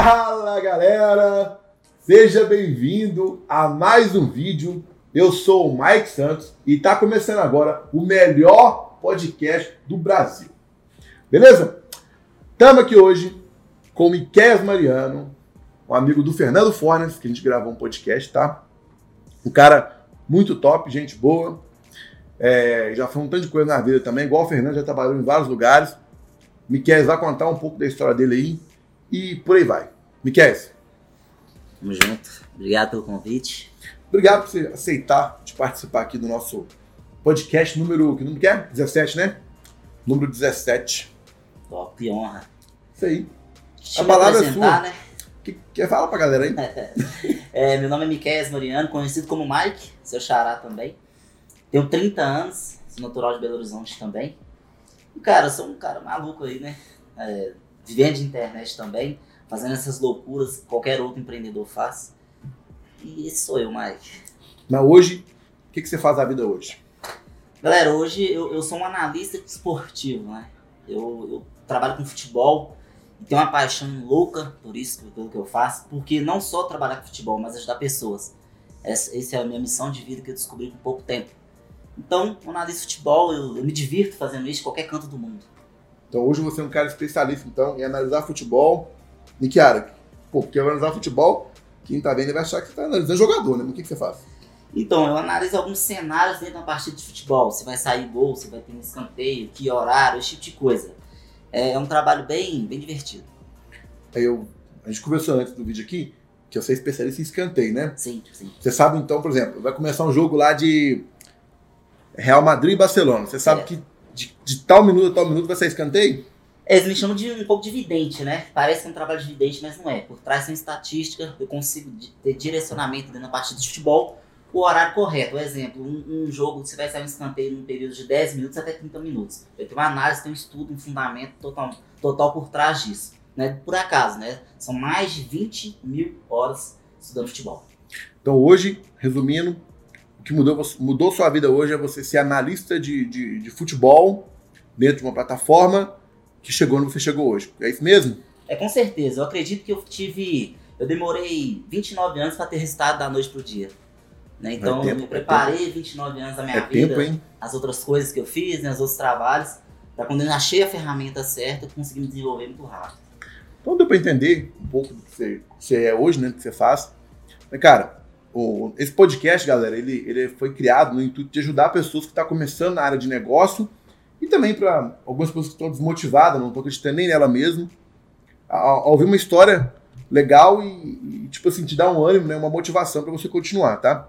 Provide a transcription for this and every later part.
Fala galera, seja bem-vindo a mais um vídeo. Eu sou o Mike Santos e está começando agora o melhor podcast do Brasil. Beleza? Estamos aqui hoje com o Miquel Mariano, um amigo do Fernando Fornes, que a gente gravou um podcast, tá? Um cara muito top, gente boa. É, já foi um tanto de coisa na vida também, igual o Fernando, já trabalhou em vários lugares. Miquel vai contar um pouco da história dele aí e por aí vai. Miquel. Tamo junto. Obrigado pelo convite. Obrigado por você aceitar de participar aqui do nosso podcast número. Que número que é? 17, né? Número 17. Top, honra. Isso aí. Deixa A palavra é sua. né? Que, quer falar pra galera aí? É, meu nome é Miquel Mariano, conhecido como Mike, seu xará também. Tenho 30 anos, sou natural de Belo Horizonte também. E, cara, sou um cara maluco aí, né? É, vivendo de internet também, fazendo essas loucuras que qualquer outro empreendedor faz. E esse sou eu, Mike. Mas hoje, o que, que você faz da vida hoje? Galera, hoje eu, eu sou um analista esportivo, né? Eu, eu trabalho com futebol e tenho uma paixão louca por isso, pelo que eu faço, porque não só trabalhar com futebol, mas ajudar pessoas. Essa, essa é a minha missão de vida que eu descobri com pouco tempo. Então, eu analiso futebol, eu, eu me divirto fazendo isso em qualquer canto do mundo. Então hoje você é um cara especialista então em analisar futebol. E área? Pô, porque analisar futebol, quem tá vendo vai achar que você tá analisando jogador, né? Mas o que, que você faz? Então, eu analiso alguns cenários dentro de uma partida de futebol. Se vai sair gol, se vai ter um escanteio, que horário, esse tipo de coisa. É, é um trabalho bem, bem divertido. Aí eu, a gente conversou antes do vídeo aqui que você é especialista em escanteio, né? Sim, sim. Você sabe então, por exemplo, vai começar um jogo lá de Real Madrid e Barcelona. Você sabe É. que de, de tal minuto a tal minuto vai ser escanteio? Eles me chamam de um pouco de vidente, né? Parece que é um trabalho de vidente, mas não é. Por trás tem estatística, eu consigo ter direcionamento dentro da partida de futebol, o horário correto. Por exemplo, um, um jogo, você vai sair um escanteio num período de 10 minutos até 30 minutos. Eu tenho uma análise, tenho um estudo, um fundamento total, total por trás disso. Né? Por acaso, né? São mais de 20 mil horas estudando futebol. Então hoje, resumindo, que mudou, mudou sua vida hoje é você ser analista de, de, de futebol dentro de uma plataforma que chegou onde você chegou hoje. É isso mesmo? É com certeza. Eu acredito que eu tive. Eu demorei 29 anos para ter resultado da noite pro dia. Né? Então tempo, eu me é preparei 29 anos da minha é vida, tempo, as outras coisas que eu fiz, né, os outros trabalhos, para quando eu achei a ferramenta certa, eu consegui me desenvolver muito rápido. Então deu pra entender um pouco do que você, você é hoje, né? Do que você faz. Mas, cara, o- esse podcast, galera, ele, ele foi criado no intuito de ajudar pessoas que estão começando na área de negócio e também para algumas pessoas que estão desmotivadas, não estão acreditando nem nela mesmo, a, ouvir uma história legal e, e, tipo assim, te dar um ânimo, né? Uma motivação para você continuar, tá?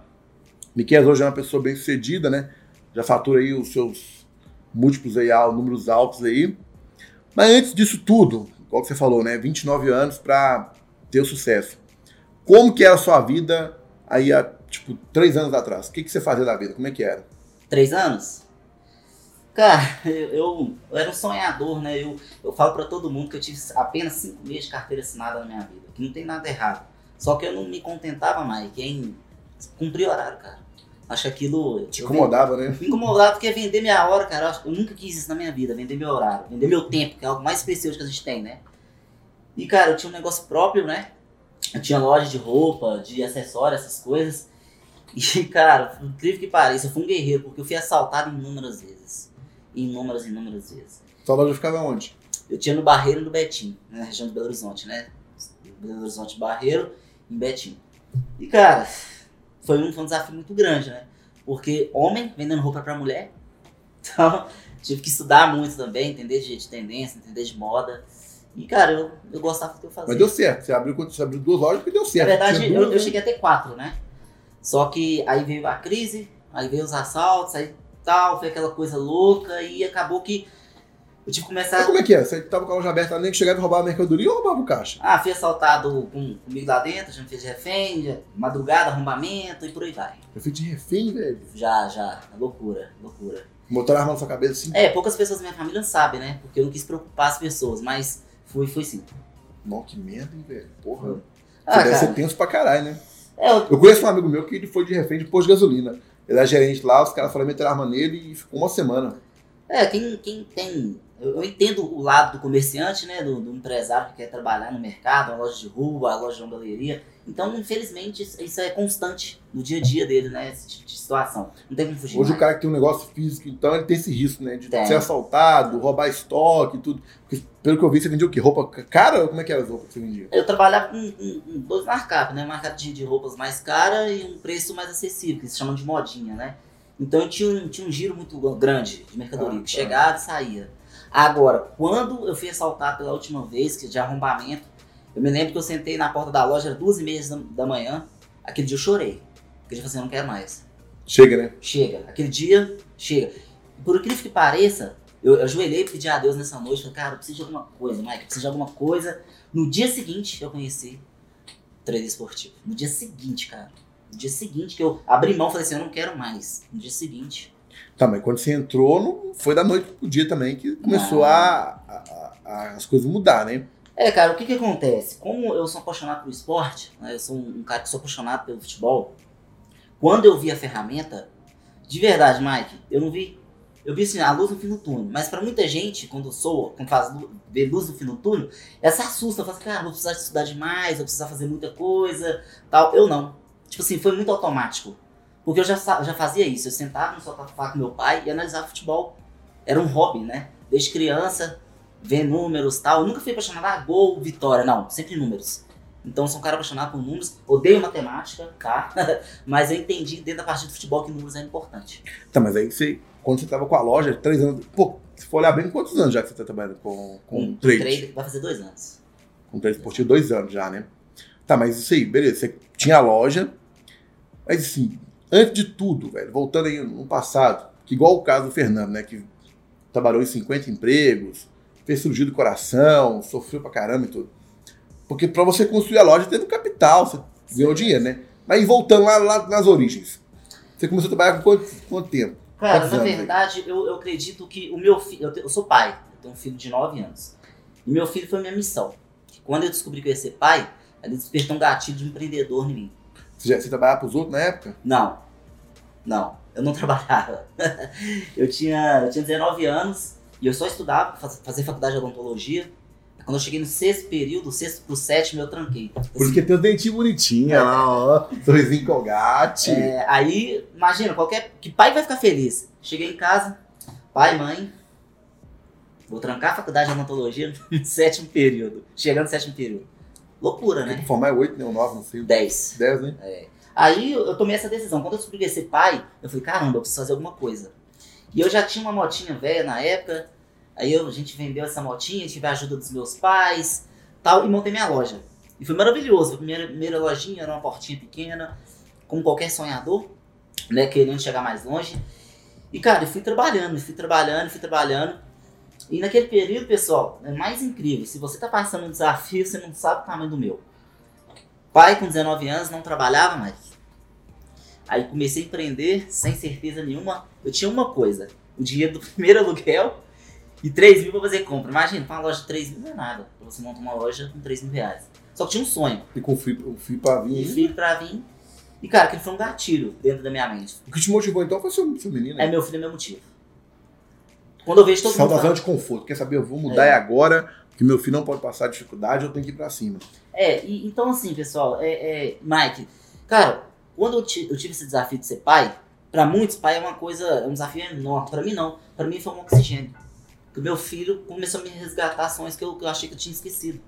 Miquel hoje é uma pessoa bem sucedida, né? Já fatura aí os seus múltiplos aí, números altos aí. Mas antes disso tudo, igual que você falou, né? 29 anos para ter o sucesso. Como que era a sua vida aí há, tipo, três anos atrás? O que, que você fazia da vida? Como é que era? Três anos? Cara, eu, eu, eu era um sonhador, né? Eu, eu falo para todo mundo que eu tive apenas cinco meses de carteira assinada na minha vida, que não tem nada errado. Só que eu não me contentava mais em cumprir horário, cara. Acho que aquilo. Te incomodava, né? Me incomodava porque vender minha hora, cara, eu nunca quis isso na minha vida, vender meu horário, vender meu tempo, que é algo mais precioso que a gente tem, né? E, cara, eu tinha um negócio próprio, né? Eu tinha loja de roupa, de acessórios, essas coisas. E, cara, incrível que pareça, eu fui um guerreiro, porque eu fui assaltado inúmeras vezes. Inúmeras, inúmeras vezes. Sua loja ficava onde? Eu tinha no Barreiro e no Betim, na região de Belo Horizonte, né? Belo Horizonte, Barreiro e Betim. E, cara, foi um, foi um desafio muito grande, né? Porque homem vendendo roupa pra mulher. Então, tive que estudar muito também, entender de, de tendência, entender de moda. E, cara, eu, eu gostava do que eu fazia. Mas deu certo. Você abriu, você abriu duas lojas porque deu Na certo. verdade, Tinha eu, duas, eu né? cheguei a ter quatro, né? Só que aí veio a crise, aí veio os assaltos, aí tal, foi aquela coisa louca e acabou que eu tive que Mas começar. como é que é? Você tava com a loja aberta, nem que chegava e roubava a mercadoria ou roubava o caixa? Ah, fui assaltado com, comigo lá dentro, já me fez de refém, já- madrugada, arrombamento e por aí vai. Eu fui de refém, velho. Já, já, loucura, loucura. Botaram a arma na sua cabeça assim. É, poucas pessoas da minha família sabem, né? Porque eu não quis preocupar as pessoas, mas fui, fui sim. Não, que merda, hein, velho. Porra. Você Ah, deve cara, ser tenso pra caralho, né? é, eu, Eu conheço um amigo meu que ele foi de refém de posto de gasolina. Ele era gerente lá, os caras foram meter arma nele e ficou uma semana. É, quem, quem tem. Eu, eu entendo o lado do comerciante, né? Do, do empresário que quer trabalhar no mercado, uma loja de rua, a loja de uma galeria. Então, infelizmente, isso, é constante no dia a dia dele, né? Esse tipo de situação. Não tem como fugir. Hoje mais. o cara que tem um negócio físico, então ele tem esse risco, né? De Tem. ser assaltado, roubar estoque e tudo. Porque, pelo que eu vi, você vendia o quê? Roupa cara? Como é que era as roupas que você vendia? Eu trabalhava com, com- com dois markups, né? Markup de, de roupas mais cara e um preço mais acessível, que se chamam de modinha, né? Então eu tinha, um- tinha um giro muito grande de mercadoria, Ah, que tá. chegava e saía. Agora, quando eu fui assaltado pela última vez, que de arrombamento, eu me lembro que eu sentei na porta da loja, era duas e meia da, manhã, aquele dia eu chorei. Aquele dia eu falei assim, eu não quero mais. Chega, né? Chega. Aquele dia, chega. Por incrível que pareça, eu, eu ajoelhei e pedi a Deus nessa noite. Falei, cara, eu preciso de alguma coisa, Mike, eu preciso de alguma coisa. No dia seguinte, eu conheci treino esportivo. No dia seguinte, cara. No dia seguinte que eu abri mão, falei assim, eu não quero mais. No dia seguinte. Tá, mas quando você entrou, não foi da noite pro dia também que começou a, a- a- as coisas mudar, né? É, cara, o que que acontece? Como eu sou apaixonado pelo esporte, né, eu sou um cara que sou apaixonado pelo futebol, quando eu vi a ferramenta, de verdade, Mike, eu não vi. Eu vi assim, a luz no fim do túnel. Mas pra muita gente, quando sou, quando faz vê luz no fim do túnel, essa assusta, fala assim, cara, vou precisar estudar demais, vou precisar fazer muita coisa, tal. Eu não. Tipo assim, foi muito automático. Porque eu já, já fazia isso. Eu sentava no sofá com meu pai e analisava futebol. Era um hobby, né? Desde criança, ver números tal. Eu nunca fui apaixonado a gol, vitória, não. Sempre números. Então, eu sou um cara apaixonado por números. Odeio matemática, tá? Mas eu entendi dentro da parte do futebol que números é importante. Tá, mas aí você, quando você tava com a loja, três anos. Pô, se for olhar bem, quantos anos já que você tá trabalhando com, com Um trade? trade vai fazer dois anos. Com trade esportivo, dois anos já, né? Tá, mas isso aí, beleza. Você tinha a loja. Mas assim, antes de tudo, velho, voltando aí no passado, que igual o caso do Fernando, né? Que trabalhou em 50 empregos, fez cirurgia do coração, sofreu pra caramba e tudo. Porque pra você construir a loja teve um capital, você ganhou dinheiro, né? Mas voltando lá, lá nas origens. Você começou a trabalhar com quanto, quanto tempo? Cara, Quantos na verdade, eu, eu acredito que o meu filho. Eu, eu sou pai, eu tenho um filho de 9 anos. E meu filho foi minha missão. Quando eu descobri que eu ia ser pai, ele despertou um gatilho de empreendedor em mim. Você, já, você trabalhava pros outros na época? Não. Não. Eu não trabalhava. eu, tinha, eu tinha 19 anos e eu só estudava, faz- fazia faculdade de odontologia. Quando eu cheguei no sexto período, sexto pro sétimo, eu tranquei. Porque tem os dentinhos bonitinhos lá, ó. Sorrisinho colgate. É, aí, imagina, qualquer. Que pai vai ficar feliz? Cheguei em casa, pai, mãe, vou trancar a faculdade de odontologia no sétimo período. Chegando no sétimo período. Loucura, Tem né? que formar oito, né? Ou nove, não sei. 10. Dez, né? Aí eu eu tomei essa decisão. Quando eu descobri que ia ser pai, eu falei, caramba, eu preciso fazer alguma coisa. E eu já tinha uma motinha velha na época. Aí eu- a gente vendeu essa motinha, tive a ajuda dos meus pais, tal, e montei minha loja. E foi maravilhoso. A primeira, primeira lojinha era uma portinha pequena, como qualquer sonhador, né, querendo chegar mais longe. E cara, eu fui trabalhando, fui trabalhando, fui trabalhando. E naquele período, pessoal, é mais incrível. Se você tá passando um desafio, você não sabe o tamanho do meu. Pai com 19 anos, não trabalhava mais. Aí comecei a empreender sem certeza nenhuma. Eu tinha uma coisa: o dinheiro do primeiro aluguel e 3 mil pra fazer compra. Imagina, pra uma loja de 3 mil não é nada. Pra você montar uma loja com 3 mil reais. Só que tinha um sonho. E com o fio pra vir E filho pra vir. E cara, aquele foi um gatilho dentro da minha mente. O que te motivou então foi seu, seu menino. É meu filho é meu motivo. Quando eu vejo todo mundo zona de conforto. Quer saber? Eu vou mudar é agora, que meu filho não pode passar dificuldade, eu tenho que ir pra cima. É, e, então assim, pessoal, é, é, Mike, cara, quando eu, eu tive esse desafio de ser pai, pra muitos, pai é uma coisa, é um desafio enorme. Pra mim, não. Pra mim foi um oxigênio. Porque o meu filho começou a me resgatar ações que eu, que eu achei que eu tinha esquecido.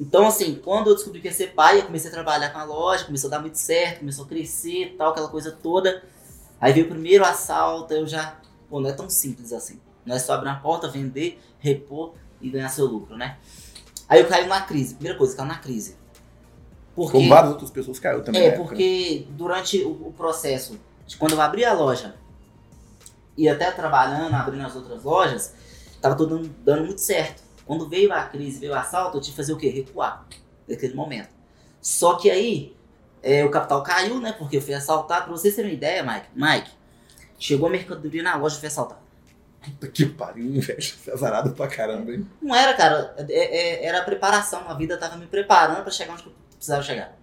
Então, assim, quando eu descobri que ia ser pai, eu comecei a trabalhar com a loja, começou a dar muito certo, começou a crescer tal, aquela coisa toda. Aí veio o primeiro assalto, eu já. Pô, não é tão simples assim. Não é só abrir uma porta, vender, repor e ganhar seu lucro, né? Aí eu caí numa crise. Primeira coisa, caiu na crise. Porque, Como várias outras pessoas caiu também. é, né? porque durante o, o processo de quando eu abri a loja e até trabalhando, abrindo as outras lojas, tava tudo dando, dando muito certo. Quando veio a crise, veio o assalto, eu tive que fazer o quê? Recuar naquele momento. Só que aí é, o capital caiu, né? Porque eu fui assaltado. Pra vocês terem uma ideia, Mike, Mike, chegou a mercadoria na loja e fui assaltado. Puta que pariu, é azarado pra caramba, hein? Não era, cara. É- é- era a preparação. A vida tava me preparando pra chegar onde eu precisava chegar.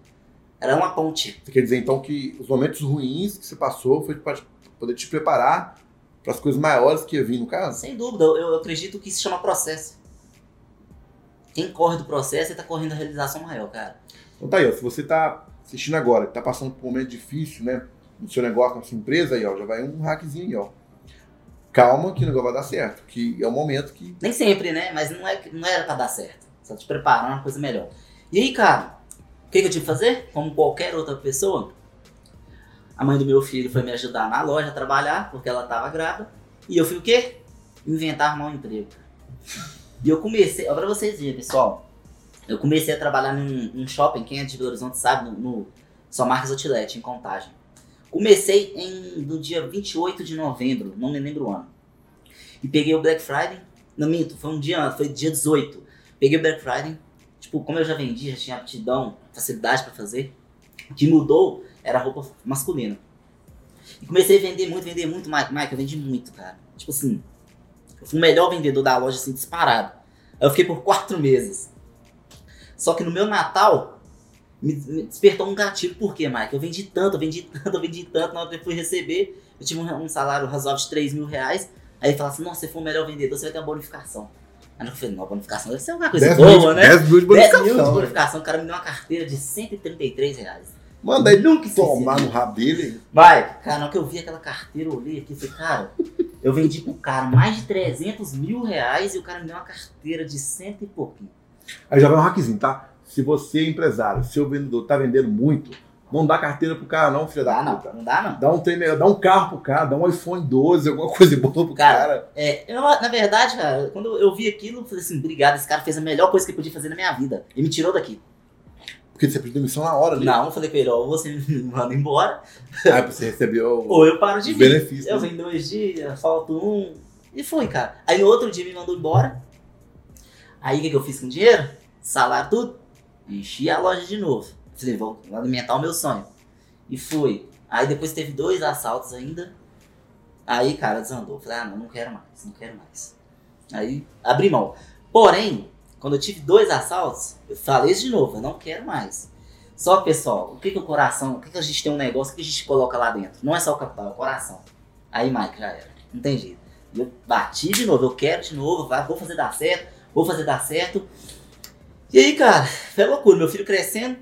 Era uma ponte. Você quer dizer então que os momentos ruins que você passou foi pra poder te preparar para as coisas maiores que ia vir no caso? Sem dúvida, eu, eu acredito que isso chama processo. Quem corre do processo está correndo a realização maior, cara. Então tá aí, ó, se você tá assistindo agora, que tá passando por um momento difícil, né? No seu negócio, na sua empresa, aí, ó, já vai um hackzinho aí, ó. Calma que o negócio vai dar certo, que é o momento que. Nem sempre, né? Mas não, é, não era pra dar certo. Só te preparar uma coisa melhor. E aí, cara, o que, que eu tive que fazer? Como qualquer outra pessoa, a mãe do meu filho foi me ajudar na loja a trabalhar, porque ela tava grávida. E eu fui o quê? Inventar um emprego. E eu comecei, ó, pra vocês verem, pessoal. Eu comecei a trabalhar num, num shopping, quem é de Belo Horizonte sabe, no, no Só Marcas Outlet, em Contagem. Comecei em, no dia 28 de novembro, não me lembro o ano. E peguei o Black Friday. Não minto, foi um dia, foi dia 18. Peguei o Black Friday. Tipo, como eu já vendi, já tinha aptidão, facilidade para fazer. O que mudou era roupa masculina. E comecei a vender muito, vender muito, Mike. Eu vendi muito, cara. Tipo assim, eu fui o melhor vendedor da loja, assim, disparado. Eu fiquei por quatro meses. Só que no meu Natal, me, me despertou um gatilho. Por quê, Mike? Eu vendi tanto, eu vendi tanto, eu vendi tanto. Na hora que eu fui receber, eu tive um, um salário razoável de 3 mil reais. Aí ele falou assim, nossa, se for o melhor vendedor, você vai ter uma bonificação. Aí eu falei, não, bonificação deve ser alguma coisa 10 boa, mil, né? 10 mil de 10 mil de bonificação. bonificação. O cara me deu uma carteira de 133 reais. Manda aí Nunca tomar no rabo dele. Vai, cara, na hora que eu vi aquela carteira, eu olhei aqui e falei, cara, eu vendi pro cara mais de 300 mil reais e o cara me deu uma carteira de cento e pouquinho. Aí já vai um hackzinho, tá? Se você é empresário, seu vendedor tá vendendo muito, não dá carteira pro cara não, filho da Dá não, puta. não dá não. Dá um, trem melhor, dá um carro pro cara, dá um iPhone 12, alguma coisa boa pro Cara, cara. É, eu, na verdade, cara, quando eu vi aquilo, eu falei assim, obrigado, esse cara fez a melhor coisa que podia fazer na minha vida. E me tirou daqui. Porque você pediu demissão na hora ali. Não, eu falei com ele, ó, ou você me manda embora, Aí você recebeu ou eu paro de vir. benefícios. Eu né? venho dois dias, falta um. E fui, cara. Aí no outro dia me mandou embora. Aí o que, que eu fiz com o dinheiro? Salário tudo. Enchi a loja de novo. Falei, vou alimentar o meu sonho. E fui. Aí depois teve dois assaltos ainda. Aí, cara, desandou. Falei, ah, não, não quero mais, não quero mais. Aí abri mão. Porém, quando eu tive dois assaltos, eu falei isso de novo, eu não quero mais. Só pessoal, o que, que o coração, o que, que a gente tem um negócio, o que a gente coloca lá dentro? Não é só o capital, é o coração. Aí, Mike, já era. Não tem jeito. Eu bati de novo, eu quero de novo, vou fazer dar certo, vou fazer dar certo. E aí, cara, foi loucura. Meu filho crescendo.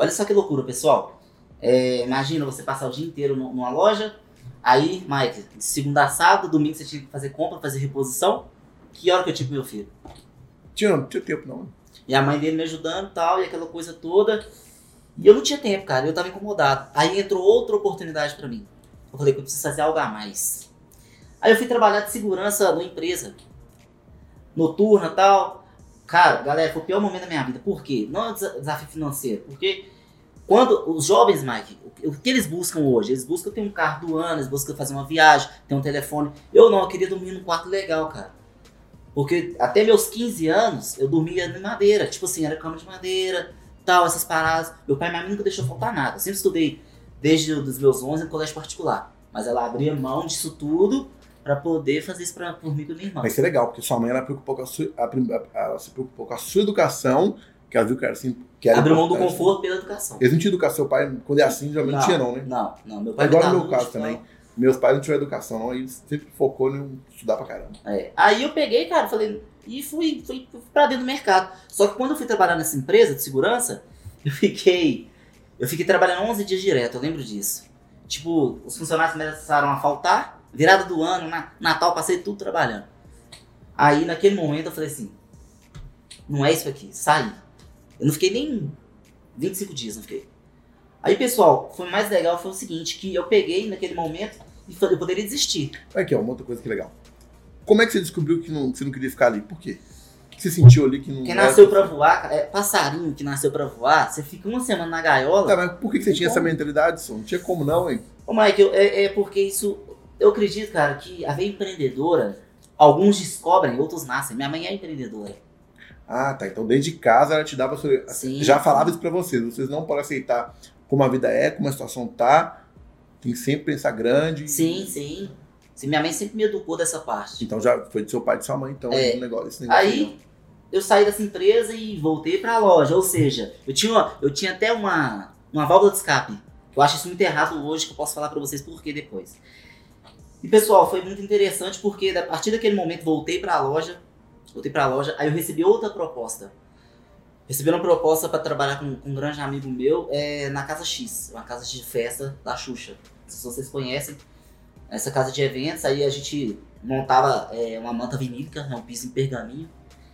Olha só que loucura, pessoal. É, imagina você passar o dia inteiro nu- numa loja. Aí, Mike, de segunda a sábado, domingo você tinha que fazer compra, fazer reposição. Que hora que eu tive meu filho? Tinha, não tinha tempo não. E a mãe dele me ajudando e tal, e aquela coisa toda. E eu não tinha tempo, cara, eu tava incomodado. Aí entrou outra oportunidade pra mim. Eu falei que eu preciso fazer algo a mais. Aí eu fui trabalhar de segurança numa empresa. Noturna e tal. Cara, galera, foi o pior momento da minha vida. Por quê? Não é um desa- desafio financeiro. Porque quando os jovens, Mike, o- que eles buscam hoje? Eles buscam ter um carro do ano, eles buscam fazer uma viagem, ter um telefone. Eu não, eu queria dormir num quarto legal, cara. Porque até meus 15 anos eu dormia em madeira. Tipo assim, era cama de madeira, tal, essas paradas. Meu pai e minha mãe nunca deixou faltar nada. Eu sempre estudei desde os meus 11 no colégio particular. Mas ela abria mão disso tudo pra poder fazer isso pra, por mim e com minha irmã. Mas isso é legal, porque sua mãe ela, preocupou com a sua, ela se preocupou com a sua educação, que ela viu que era assim. Que era Abriu mão do conforto pela educação. Eles não tinham educação, seu pai, quando é assim, geralmente não tinha não, né? Não, não. Meu É pai igual me no meu caso muito, também. Meus pais não tiveram educação, não, aí sempre focou em estudar pra caramba. É. Aí eu peguei, cara, falei, e fui, fui pra dentro do mercado. Só que quando eu fui trabalhar nessa empresa de segurança, eu fiquei. Eu fiquei trabalhando 11 dias direto, eu lembro disso. Tipo, os funcionários começaram a faltar, virada do ano, na, Natal, passei tudo trabalhando. Aí naquele momento eu falei assim: não é isso aqui, saí. Eu não fiquei nem 25 dias, não fiquei. Aí, pessoal, foi mais legal foi o seguinte, que eu peguei naquele momento e falei, eu poderia desistir. Aqui, ó, uma outra coisa que é legal. Como é que você descobriu que, não, que você não queria ficar ali? Por quê? O que você sentiu ali que não. Quem era- nasceu pra voar, é passarinho que nasceu pra voar, você fica uma semana na gaiola. Tá, mas por que que você tinha Como? essa mentalidade, Som? Não tinha como não, hein? Ô, Mike, eu- é, é porque isso. Eu acredito, cara, que a veia empreendedora, alguns descobrem, outros nascem. Minha mãe é empreendedora. Ah, tá. Então desde casa ela te dava. Sim. Já falava isso pra vocês. Vocês não podem aceitar como a vida é, como a situação tá. Tem que sempre pensar grande. Sim, sim. Sim, minha mãe sempre me educou dessa parte. Então já foi do seu pai e de sua mãe, então, É. esse negócio. Esse negócio Aí eu saí dessa empresa e voltei pra loja. Ou seja, eu tinha, eu tinha até uma, uma válvula de escape. Eu acho isso muito errado hoje, que eu posso falar pra vocês por quê depois. E pessoal, foi muito interessante porque a partir daquele momento voltei para a loja, voltei para a loja, aí eu recebi outra proposta. Recebi uma proposta para trabalhar com, com, um grande amigo meu é, na Casa X, uma casa de festa da Xuxa. Se vocês conhecem, essa casa de eventos, aí a gente montava é, uma manta vinílica, né, um piso em pergaminho.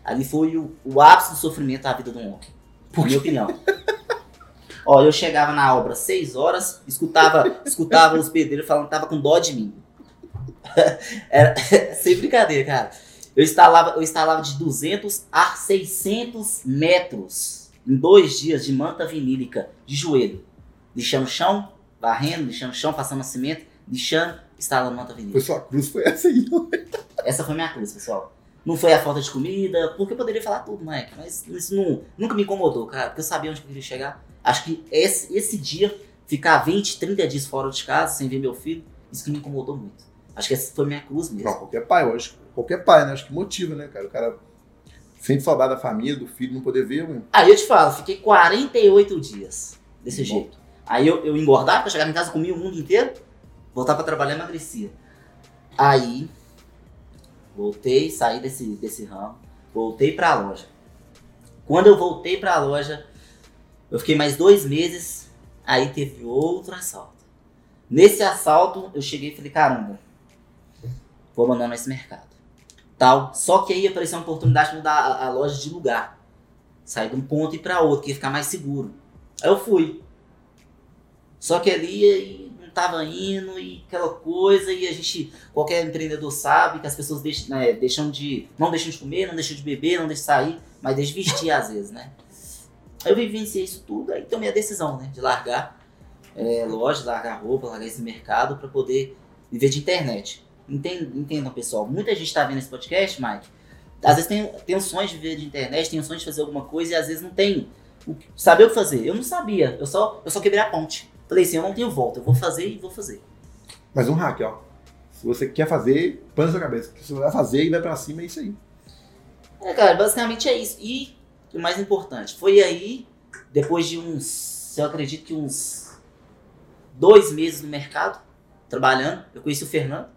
Ali foi o, o ápice do sofrimento da vida do homem, na minha opinião. Ó, eu chegava na obra 6 horas, escutava, escutava os pedreiros falando que tava com dó de mim. Era, sem brincadeira, cara. Eu instalava, eu instalava de 200 a 600 metros em dois dias de manta vinílica de joelho. Lixando o chão, varrendo, lixando o chão, passando cimento, lixando, instalando manta vinílica. Foi sua cruz, foi essa aí, não Essa foi minha cruz, pessoal. Não foi a falta de comida, porque eu poderia falar tudo, Mike, mas isso não, nunca me incomodou, cara, porque eu sabia onde eu queria chegar. Acho que esse, esse dia, ficar 20, 30 dias fora de casa, sem ver meu filho, isso que me incomodou muito. Acho que essa foi minha cruz mesmo. Não, qualquer pai, eu acho. Qualquer pai, né? Acho que motiva, né, cara? O cara sente saudade da família, do filho, não poder ver. Mano. Aí eu te falo, fiquei 48 dias desse Bom. jeito. Aí eu, eu engordava, eu chegava em casa, comia o mundo inteiro, voltava pra trabalhar e emagrecia. Aí, voltei, saí desse, desse ramo, voltei pra loja. Quando eu voltei pra loja, eu fiquei mais dois meses, aí teve outro assalto. Nesse assalto, eu cheguei e falei, caramba, vou abandonar esse mercado. Tal. Só que aí apareceu uma oportunidade de mudar a, a loja de lugar. Sair de um ponto e ir para outro, que ia ficar mais seguro. Aí eu fui. Só que ali não tava indo e aquela coisa, e a gente, qualquer empreendedor sabe que as pessoas deixam, né, deixam de, não deixam de comer, não deixam de beber, não deixam de sair, mas deixam de vestir às vezes, né? Aí eu vivenciei isso tudo, aí tomei a decisão, né, de largar é, loja, largar roupa, largar esse mercado para poder viver de internet. Entendam, pessoal. Muita gente está vendo esse podcast, Mike. Às vezes tem, tem um sonho de viver de internet, tem um sonho de fazer alguma coisa e às vezes não tem o, saber o que fazer. Eu não sabia, eu só, eu só quebrei a ponte. Falei assim, eu não tenho volta, eu vou fazer e vou fazer. Mas um hack, ó. Se você quer fazer, põe na sua cabeça. Se você vai fazer e vai pra cima, é isso aí. É, cara, basicamente é isso. E o mais importante, foi aí, depois de uns, eu acredito que uns dois meses no mercado, trabalhando, eu conheci o Fernando.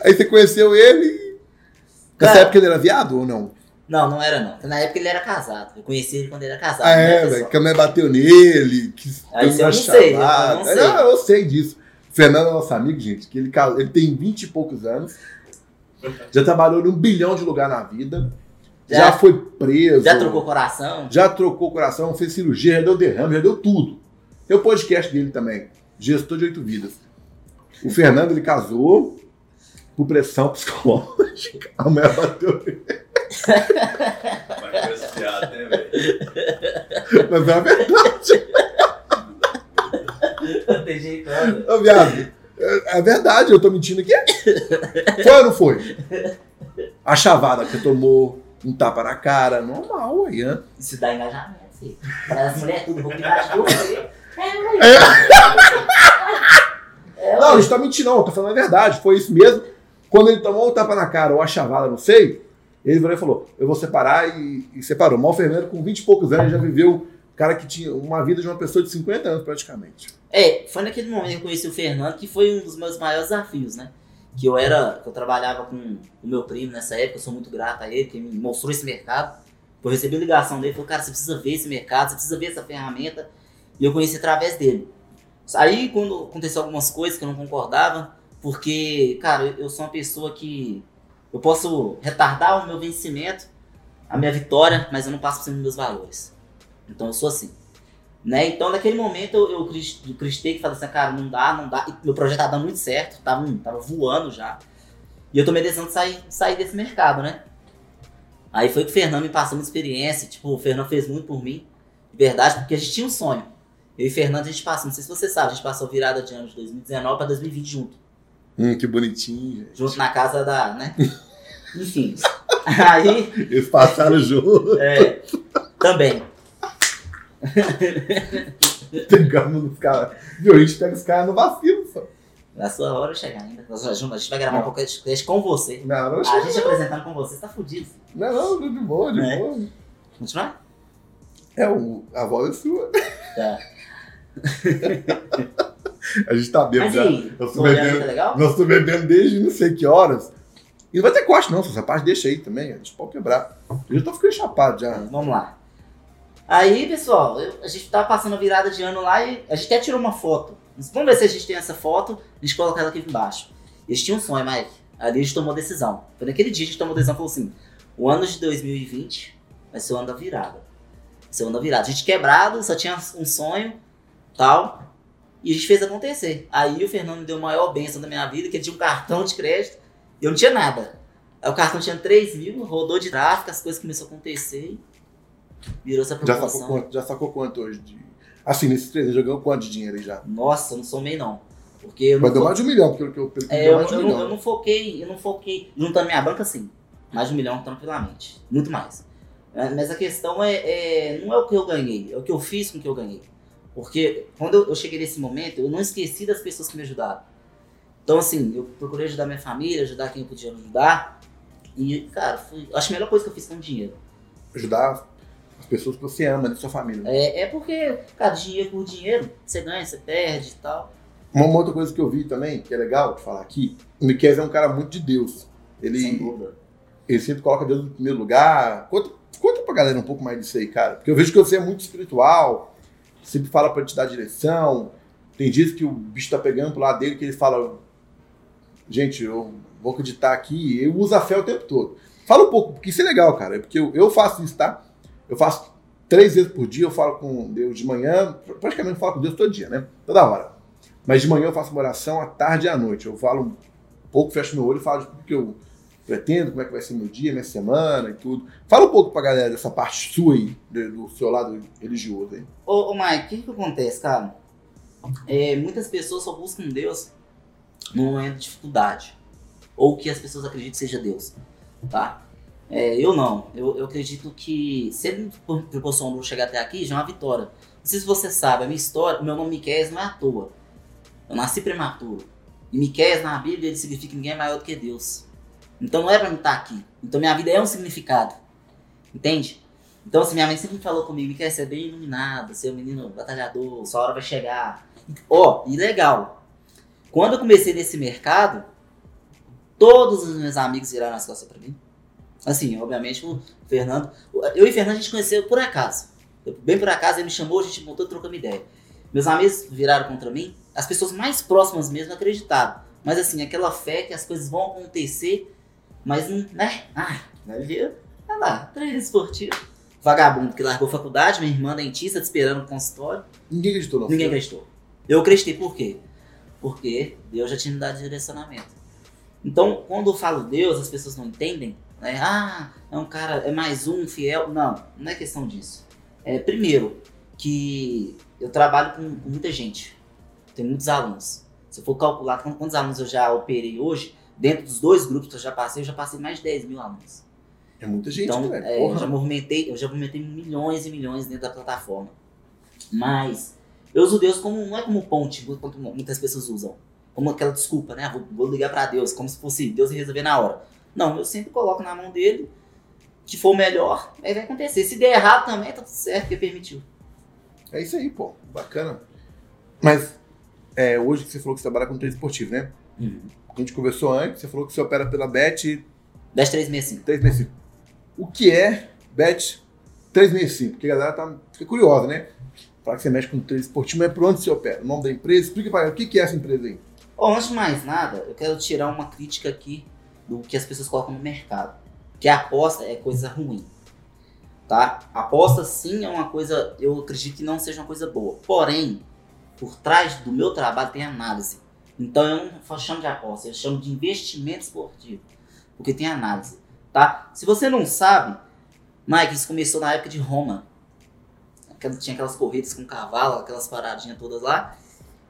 Aí você conheceu ele. Nessa época ele era viado ou não? Não, não era não. Na época ele era casado. Eu conheci ele quando ele era casado. Ah, é, velho. Que a mulher bateu nele. Que Aí eu não sei, eu não sei. Não, eu sei disso. Fernando é nosso amigo, gente, que ele, ele tem 20 e poucos anos. Já trabalhou num bilhão de lugar na vida. Já, já foi preso. Já trocou coração. Já trocou coração, fez cirurgia, já deu derrame, já deu tudo. Tem o podcast dele também. Gestor de Oito Vidas. O Fernando, ele casou por pressão psicológica. A mulher bateu nele. Mas piada, né, velho? Mas é a verdade. Não tem jeito, né? Ô, viado, é, é verdade, eu tô mentindo aqui? Foi ou não foi? A chavada que tomou, um tapa na cara, normal aí, né? Isso dá engajamento, filho. Para as mulheres tudo, vou cuidar de você. É, não, a gente tá mentindo, não, tô falando a verdade, foi isso mesmo. Quando ele tomou o tapa na cara ou a chavala, não sei, ele virou e falou: Eu vou separar e, e separou. Mal Fernando, com 20 e poucos anos, já viveu cara que tinha uma vida de uma pessoa de 50 anos praticamente. É, foi naquele momento que eu conheci o Fernando que foi um dos meus maiores desafios, né? Que eu era, que eu trabalhava com o meu primo nessa época, eu sou muito grato a ele, que me mostrou esse mercado. Eu recebi ligação dele, falou, cara, você precisa ver esse mercado, você precisa ver essa ferramenta. E eu conheci através dele. Aí, quando aconteceu algumas coisas que eu não concordava, porque, cara, eu sou uma pessoa que eu posso retardar o meu vencimento, a minha vitória, mas eu não passo por cima dos meus valores. Então eu sou assim. Né? Então naquele momento eu, eu cristei que falei assim, cara, não dá, não dá. E meu projeto tava dando muito certo, tava, tava voando já. E eu tomei a decisão de sair, sair desse mercado, né? Aí foi que o Fernando me passou uma experiência, tipo, o Fernando fez muito por mim, de verdade, porque a gente tinha um sonho. Eu e Fernando, a gente passou, não sei se você sabe, a gente passou virada de ano de 2019 para 2020 junto. Hum, que bonitinho, gente. Junto na casa da, né? Enfim. Aí. Eles passaram junto. É. Também. Pegamos os caras. Viu? A gente pega os caras no vacilo só. Na sua hora chegar ainda. Nós a gente vai gravar não. um podcast com você. Não, não A gente apresentando com você, você tá fudido. Não, não, de boa, de é. boa. Continuar? É, o, a voz é sua. Tá. A gente tá bebendo Mas e olhando, bebendo. tá? Nós estamos bebendo desde não sei que horas. E não vai ter corte, não. Essa parte deixa aí também. A gente pode quebrar. Eu já tô ficando chapado já. Vamos lá. Aí, pessoal, eu- a gente tava passando a virada de ano lá e a gente até tirou uma foto. Vamos ver se a gente tem essa foto, a gente coloca ela aqui embaixo. Eles tinham um sonho, Mike. Ali a gente tomou decisão. Foi naquele dia que a gente tomou decisão, falou assim, o ano de 2020 vai ser o ano da virada. Vai ser o ano da virada. A gente quebrado, só tinha um sonho, tal, e a gente fez acontecer. Aí o Fernando me deu a maior benção da minha vida, que ele tinha um cartão de crédito, e eu não tinha nada. Aí o cartão tinha 3 mil, rodou de tráfico, as coisas começaram a acontecer, virou essa Já sacou quanto, já sacou quanto hoje? De... Assim, nesses três, já ganhou quanto de dinheiro aí já? Nossa, eu não somei não. Porque eu Mas deu mais de um milhão, pelo que eu, pelo que é, eu, de um eu não, eu não foquei, eu não foquei. Juntando minha banca, sim. Mais de um milhão tranquilamente. Muito mais. É, Mas a questão é, é- não é o que eu ganhei, é o que eu fiz com o que eu ganhei. Porque quando eu, cheguei nesse momento, eu não esqueci das pessoas que me ajudaram. Então, assim, eu procurei ajudar minha família, ajudar quem eu podia ajudar. E, cara, foi, acho que a melhor coisa que eu fiz com o dinheiro. Ajudar as pessoas que você ama, né? Sua família. É, é porque, cara, dinheiro por dinheiro, você ganha, você perde e tal. Uma uma outra coisa que eu vi também, que é legal de falar aqui, o Miquel é um cara muito de Deus. Sem Ele, dúvida. ele sempre coloca Deus no primeiro lugar. Conta, conta pra galera um pouco mais disso aí, cara. Porque eu vejo que você é muito espiritual, sempre fala pra te dar direção. Tem dias que o bicho tá pegando pro lado dele que ele fala: Gente, eu vou acreditar aqui. Eu uso a fé o tempo todo. Fala um pouco, porque isso é legal, cara. Porque eu, eu faço isso, tá? Eu faço três vezes por dia, eu falo com Deus de manhã, praticamente eu falo com Deus todo dia, né? Toda hora. Mas de manhã eu faço uma oração, à tarde e à noite. Eu falo um pouco, fecho meu olho e falo tudo que eu pretendo, como é que vai ser meu dia, minha semana e tudo. Fala um pouco pra galera dessa parte sua aí, do, seu lado religioso aí. Ô, ô Mike, o que, que acontece, cara? É, muitas pessoas só buscam Deus no momento de dificuldade. Ou que as pessoas acreditam que seja Deus. Tá? É, eu não. Eu, eu acredito que se ele proporcionou chegar até aqui, já é uma vitória. Não sei se você sabe, a minha história, o meu nome Miquel não é à toa. Eu nasci prematuro. E Miquel na Bíblia ele significa ninguém é maior do que Deus. Então não é pra mim estar aqui. Então minha vida é um significado. Entende? Então, assim, minha mãe sempre falou comigo, você é bem iluminado, é um menino batalhador, sua hora vai chegar. Ó, e legal. Quando eu comecei nesse mercado, todos os meus amigos viraram as costas pra mim. Assim, obviamente, o Fernando. Eu e o Fernando a gente conheceu por acaso. Bem por acaso, ele me chamou, a gente montou, trocamos ideia. Meus amigos viraram contra mim, as pessoas mais próximas mesmo acreditaram. Mas assim, aquela fé que as coisas vão acontecer, mas não, né? Ah, vai ver. Olha lá, treino esportivo. Vagabundo que largou a faculdade, minha irmã dentista te esperando no consultório. Ninguém acreditou, não. Ninguém acreditou. Eu acreditei por quê? Porque Deus já tinha me dado direcionamento. Então, quando eu falo Deus, as pessoas não entendem, né? Ah, é um cara, é mais um fiel. Não, não é questão disso. É, primeiro, que eu trabalho com, com muita gente. Tem muitos alunos. Se eu for calcular quant- quantos alunos eu já operei hoje, dentro dos dois grupos que eu já passei, eu já passei mais de 10 mil alunos. É muita gente, Então, velho. é, Porra. eu já movimentei, eu já movimentei milhões e milhões dentro da plataforma. Mas eu uso Deus como não é como ponte, quanto muitas pessoas usam. Como aquela desculpa, né? Vou, vou ligar pra Deus, como se fosse Deus resolver na hora. Não, eu sempre coloco na mão dele, que for o melhor, aí vai acontecer. Se der errado também, tá tudo certo, porque permitiu. É isso aí, pô. Bacana. Mas é, hoje que você falou que você trabalha com treino esportivo, né? A gente conversou antes, você falou que você opera pela Bet 10, 3, 6, 5. 365. O que é Bet 365? Porque a galera tá, fica curiosa, né? Fala que você mexe com treino esportivo, mas por onde você opera? O nome da empresa? Explica pra ela o que que é essa empresa aí. Bom, antes de mais nada, eu quero tirar uma crítica aqui do que as pessoas colocam no mercado. Que a aposta é coisa ruim. Tá? Aposta sim é uma coisa, eu acredito que não seja uma coisa boa. Porém, por trás do meu trabalho tem análise. Então eu não chamo de aposta, eu chamo de investimento esportivo. Porque tem análise. Tá? Se você não sabe, Mike, isso começou na época de Roma. Tinha aquelas corridas com cavalo, aquelas paradinhas todas lá.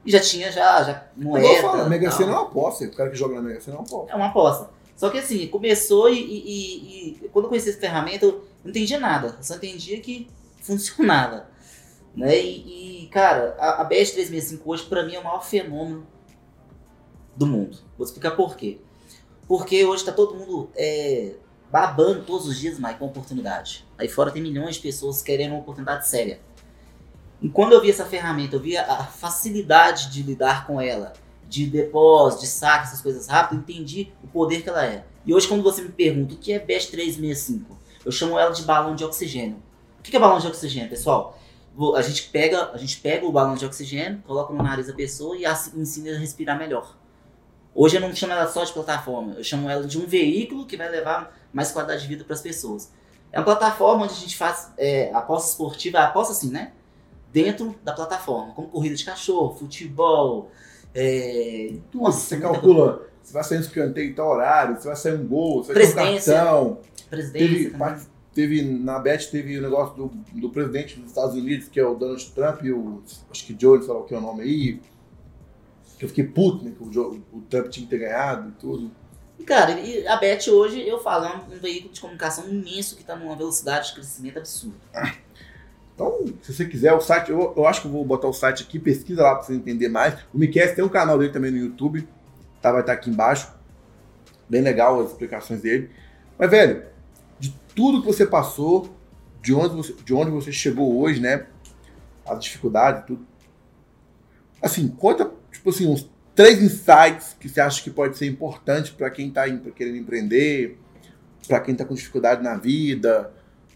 E já tinha já, já moeda. A Mega. Sena é uma aposta. O cara que joga na Mega Sena é uma aposta. É uma aposta. Só que assim, começou e, e- e- quando eu conheci essa ferramenta, eu não entendia nada. Eu só entendia que funcionava. Né? E, e, cara, a, a BS 365 hoje, pra mim, é o maior fenômeno do mundo. Vou explicar por quê. Porque hoje tá todo mundo é, babando todos os dias, Mike, uma oportunidade. Aí fora tem milhões de pessoas querendo uma oportunidade séria. E quando eu vi essa ferramenta, eu vi a, facilidade de lidar com ela, de depósito, de saque, essas coisas rápidas, eu entendi o poder que ela é. E hoje, quando você me pergunta o que é BEST 365, eu chamo ela de balão de oxigênio. O que é balão de oxigênio, pessoal? A gente pega, a gente pega o balão de oxigênio, coloca no nariz da pessoa e ensina a respirar melhor. Hoje eu não chamo ela só de plataforma, eu chamo ela de um veículo que vai levar mais qualidade de vida para as pessoas. É uma plataforma onde a gente faz é, aposta esportiva, aposta assim, né? Dentro da plataforma, como corrida de cachorro, futebol, é... Nossa, você calcula, coisa. você vai sair um escanteio em tal horário, você vai sair um gol, você vai sair um cartão. Presidência teve, teve, na Bet teve o negócio do, do presidente dos Estados Unidos, que é o Donald Trump, e o, acho que Joe, sei lá o que é o nome aí, eu fiquei puto, né, que o, o Trump tinha que ter ganhado e tudo. Cara, e a Bet hoje, eu falo, é um veículo de comunicação imenso que está numa velocidade de crescimento absurda. Então, se você quiser, o site, eu, eu acho que eu vou botar o site aqui, pesquisa lá para você entender mais. O Miquel tem um canal dele também no YouTube, tá? Vai estar tá aqui embaixo. Bem legal as explicações dele. Mas, velho, de tudo que você passou, de onde você, de onde você chegou hoje, né? As dificuldades, tudo. Assim, conta, tipo assim, uns três insights que você acha que pode ser importante para quem está querendo empreender, para quem está com dificuldade na vida,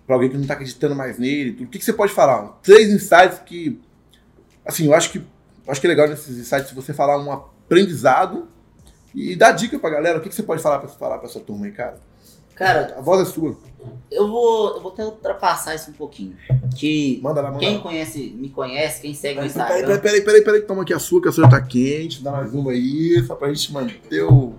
para alguém que não está acreditando mais nele. Tudo. O que, que você pode falar? Três insights que, assim, eu acho que acho que é legal nesses insights você falar um aprendizado e dar dica para galera. O que, que você pode falar para falar para essa turma aí, cara? Cara, a voz é sua. Eu vou, eu vou até ultrapassar isso um pouquinho. Que manda lá, manda quem lá. conhece, me conhece, quem segue no Instagram. Peraí, peraí, peraí, peraí, toma aqui a sua, que a sua tá quente. Dá mais uma aí, só pra gente manter o,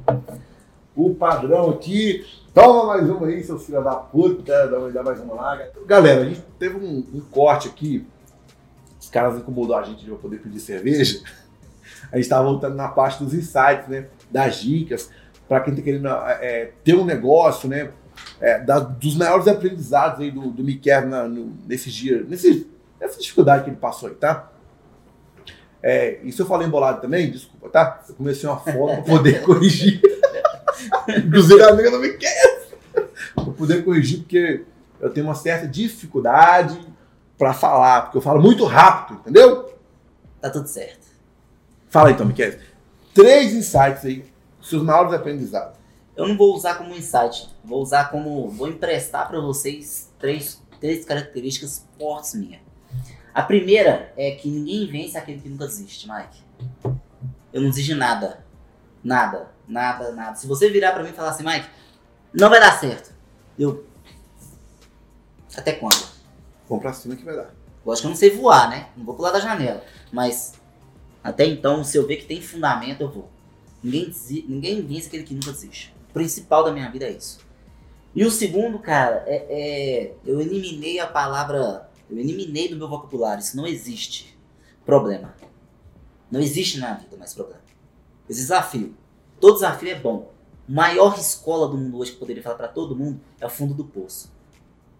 o padrão aqui. Toma mais uma aí, seus filhos da puta. Dá, dá mais uma lá. Galera, a gente teve um, um corte aqui. Os caras incomodou a gente de eu poder pedir cerveja. A gente tava voltando na parte dos insights, né? Das dicas para quem está querendo é, ter um negócio, né? É, da, dos maiores aprendizados aí do, do Miquel na, no, nesses dias, nesse, nessa dificuldade que ele passou aí, tá? É, e se eu falei embolado também, desculpa, tá? Eu comecei uma forma para poder corrigir. Inclusive a amiga do Miquel. para poder corrigir, porque eu tenho uma certa dificuldade para falar, porque eu falo muito rápido, entendeu? Tá tudo certo. Fala então, Miquel. Três insights aí seus maiores aprendizados? Eu não vou usar como insight, vou usar como. Vou emprestar para vocês três, três características fortes minhas. A primeira é que ninguém vence aquele que nunca desiste, Mike. Eu não de nada. Nada, nada, nada. Se você virar para mim e falar assim, Mike, não vai dar certo. Eu. Até quando? Vamos pra cima que vai dar. Lógico que eu não sei voar, né? Não vou pular da janela. Mas até então, se eu ver que tem fundamento, eu vou. Ninguém, ninguém vence aquele que nunca desiste. O principal da minha vida é isso. E o segundo, cara, é, é, eu eliminei a palavra. Eu eliminei do meu vocabulário. Isso não existe. Problema. Não existe na vida mais problema. Esse desafio. Todo desafio é bom. Maior escola do mundo hoje que poderia falar para todo mundo é o fundo do poço.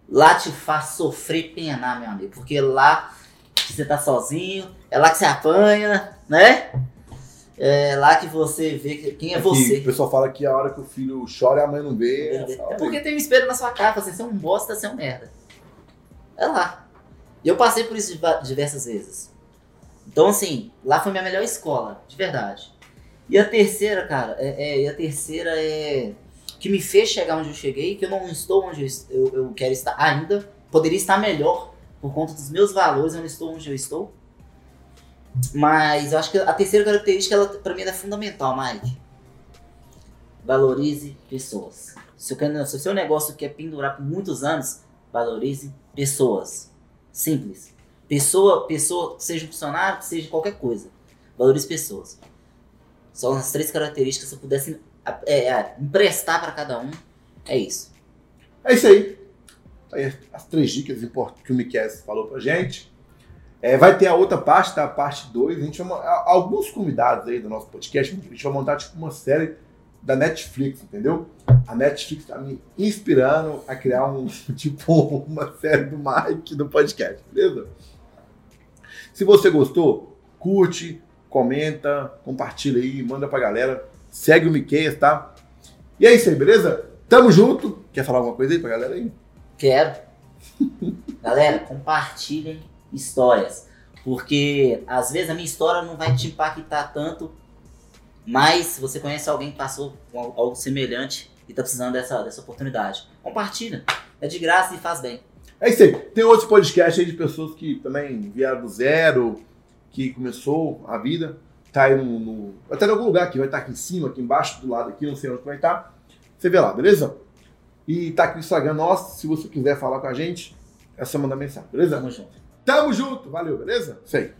Lá te faz sofrer penar, meu amigo. Porque lá você tá sozinho, é lá que você apanha, né? É lá que você vê quem é, é você. O pessoal fala que a hora que o filho chora, a mãe não vê. É, é porque tem um espelho na sua cara, assim, você é um bosta, você é um merda. É lá. E eu passei por isso diversas vezes. Então, assim, lá foi minha melhor escola, de verdade. E a terceira, cara, é, é, e a terceira é que me fez chegar onde eu cheguei, que eu não estou onde eu, eu, eu quero estar ainda. Poderia estar melhor por conta dos meus valores, eu não estou onde eu estou. Mas eu acho que a terceira característica, ela, pra mim, é fundamental, Mike. Valorize pessoas. Se, o seu negócio quer pendurar por muitos anos, valorize pessoas. Simples. Pessoa, pessoa, seja funcionário, seja qualquer coisa. Valorize pessoas. São as três características. Se eu pudesse é, é, emprestar para cada um, é isso. É isso aí. as três dicas importantes que o Miquel falou pra gente. É, vai ter a outra parte, tá? A parte 2. A gente alguns convidados aí do nosso podcast. A gente vai montar tipo uma série da Netflix, entendeu? A Netflix tá me inspirando a criar um tipo uma série do Mike do podcast, beleza? Se você gostou, curte, comenta, compartilha aí, manda pra galera. Segue o Miqueias, tá? E é isso aí, beleza? Tamo junto. Quer falar alguma coisa aí pra galera aí? Quero. galera, compartilhem histórias. Porque às vezes a minha história não vai te impactar tanto, mas se você conhece alguém que passou com algo semelhante e tá precisando dessa, dessa oportunidade, compartilha. É de graça e faz bem. É isso aí. Tem outros podcasts aí de pessoas que também vieram do zero, que começou a vida. Tá aí no, no Até em algum lugar aqui, vai estar aqui em cima, aqui embaixo, do lado aqui, não sei onde vai estar. Você vê lá, beleza? E tá aqui o Instagram nosso, se você quiser falar com a gente, é só mandar mensagem, beleza? Tamo junto. Tamo junto, valeu, beleza? Aí.